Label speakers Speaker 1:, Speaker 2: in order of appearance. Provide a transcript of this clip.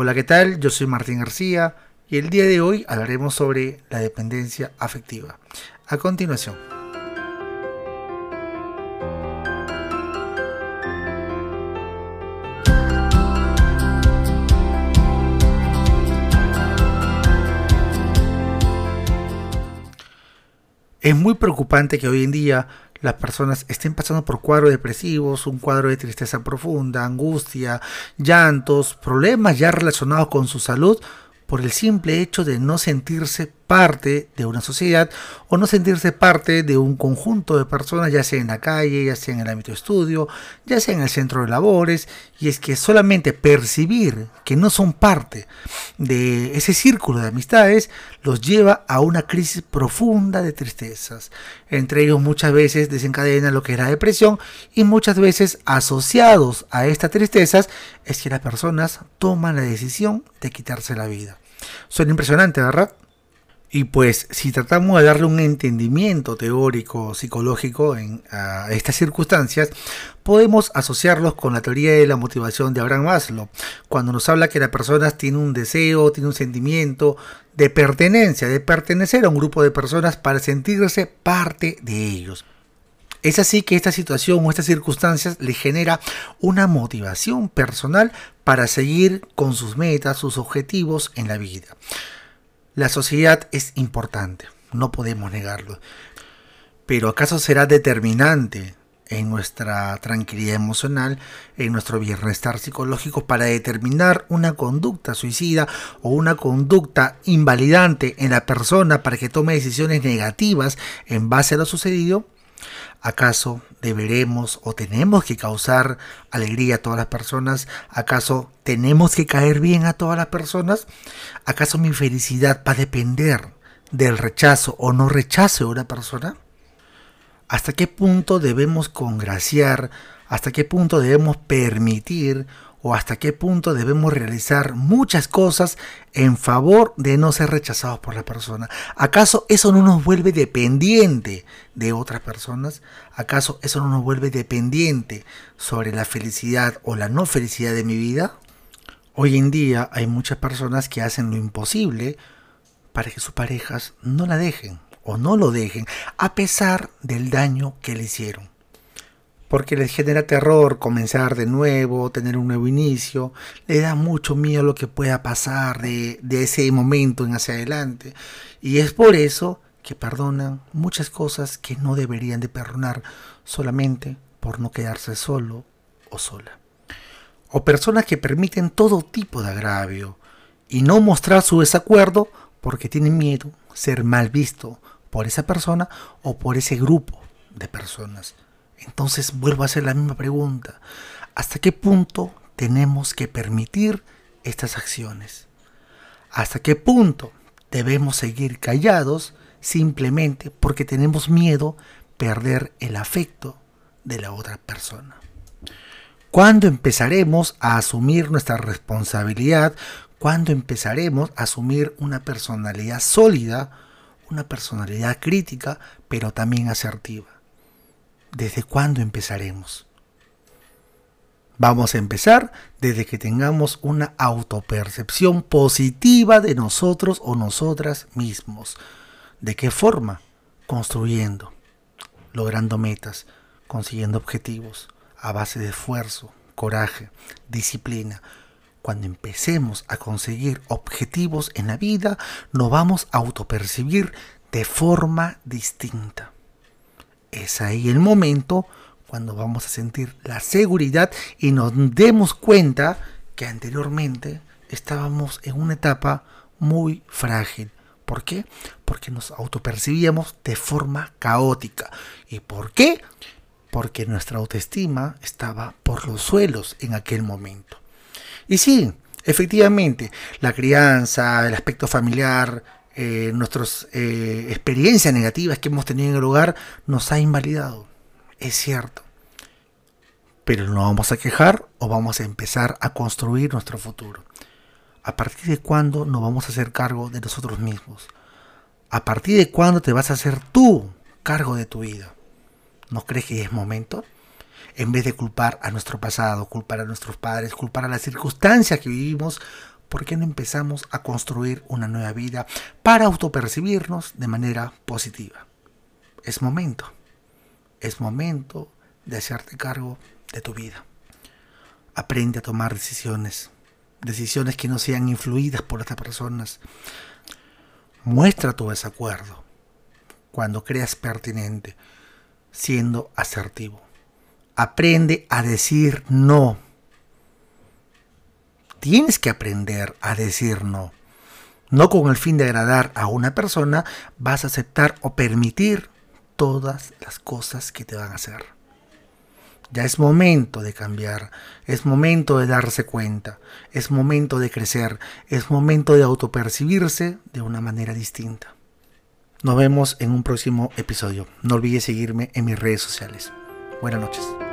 Speaker 1: Hola, ¿qué tal? Yo soy Martín García y el día de hoy hablaremos sobre la dependencia afectiva. A continuación. Es muy preocupante que hoy en día las personas estén pasando por cuadros depresivos, un cuadro de tristeza profunda, angustia, llantos, problemas ya relacionados con su salud por el simple hecho de no sentirse parte de una sociedad o no sentirse parte de un conjunto de personas, ya sea en la calle, ya sea en el ámbito de estudio, ya sea en el centro de labores, y es que solamente percibir que no son parte de ese círculo de amistades los lleva a una crisis profunda de tristezas. Entre ellos muchas veces desencadena lo que es la depresión y muchas veces asociados a estas tristezas es que las personas toman la decisión de quitarse la vida. Suena impresionante, ¿verdad? Y pues si tratamos de darle un entendimiento teórico, psicológico en, a estas circunstancias, podemos asociarlos con la teoría de la motivación de Abraham Maslow, cuando nos habla que la persona tiene un deseo, tiene un sentimiento de pertenencia, de pertenecer a un grupo de personas para sentirse parte de ellos. Es así que esta situación o estas circunstancias le genera una motivación personal para seguir con sus metas, sus objetivos en la vida. La sociedad es importante, no podemos negarlo. Pero ¿acaso será determinante en nuestra tranquilidad emocional, en nuestro bienestar psicológico para determinar una conducta suicida o una conducta invalidante en la persona para que tome decisiones negativas en base a lo sucedido? ¿Acaso deberemos o tenemos que causar alegría a todas las personas? ¿Acaso tenemos que caer bien a todas las personas? ¿Acaso mi felicidad va a depender del rechazo o no rechazo de una persona? ¿Hasta qué punto debemos congraciar? ¿Hasta qué punto debemos permitir o hasta qué punto debemos realizar muchas cosas en favor de no ser rechazados por la persona. ¿Acaso eso no nos vuelve dependiente de otras personas? ¿Acaso eso no nos vuelve dependiente sobre la felicidad o la no felicidad de mi vida? Hoy en día hay muchas personas que hacen lo imposible para que sus parejas no la dejen o no lo dejen, a pesar del daño que le hicieron porque les genera terror comenzar de nuevo, tener un nuevo inicio, le da mucho miedo lo que pueda pasar de, ese momento en hacia adelante. Y es por eso que perdonan muchas cosas que no deberían de perdonar solamente por no quedarse solo o sola. O personas que permiten todo tipo de agravio y no mostrar su desacuerdo porque tienen miedo ser mal visto por esa persona o por ese grupo de personas. Entonces vuelvo a hacer la misma pregunta. ¿Hasta qué punto tenemos que permitir estas acciones? ¿Hasta qué punto debemos seguir callados simplemente porque tenemos miedo perder el afecto de la otra persona? ¿Cuándo empezaremos a asumir nuestra responsabilidad? ¿Cuándo empezaremos a asumir una personalidad sólida, una personalidad crítica, pero también asertiva? ¿Desde cuándo empezaremos? Vamos a empezar desde que tengamos una autopercepción positiva de nosotros o nosotras mismos. ¿De qué forma? Construyendo, logrando metas, consiguiendo objetivos a base de esfuerzo, coraje, disciplina. Cuando empecemos a conseguir objetivos en la vida, nos vamos a autopercibir de forma distinta es ahí el momento cuando vamos a sentir la seguridad y nos demos cuenta que anteriormente estábamos en una etapa muy frágil. ¿Por qué? Porque nos autopercibíamos de forma caótica. ¿Y por qué? Porque nuestra autoestima estaba por los suelos en aquel momento. Y sí, efectivamente, la crianza, el aspecto familiar, eh, nuestras eh, experiencias negativas que hemos tenido en el hogar nos ha invalidado. Es cierto. Pero no vamos a quejar o vamos a empezar a construir nuestro futuro. ¿A partir de cuándo nos vamos a hacer cargo de nosotros mismos? ¿A partir de cuándo te vas a hacer tú cargo de tu vida? ¿No crees que es momento? En vez de culpar a nuestro pasado, culpar a nuestros padres, culpar a las circunstancias que vivimos, ¿por qué no empezamos a construir una nueva vida para autopercibirnos de manera positiva? Es momento, es momento de hacerte cargo de tu vida. Aprende a tomar decisiones, decisiones que no sean influidas por otras personas. Muestra tu desacuerdo cuando creas pertinente, siendo asertivo. Aprende a decir no tienes que aprender a decir no. No con el fin de agradar a una persona vas a aceptar o permitir todas las cosas que te van a hacer. Ya es momento de cambiar, es momento de darse cuenta, es momento de crecer, es momento de autopercibirse de una manera distinta. Nos vemos en un próximo episodio. No olvides seguirme en mis redes sociales. Buenas noches.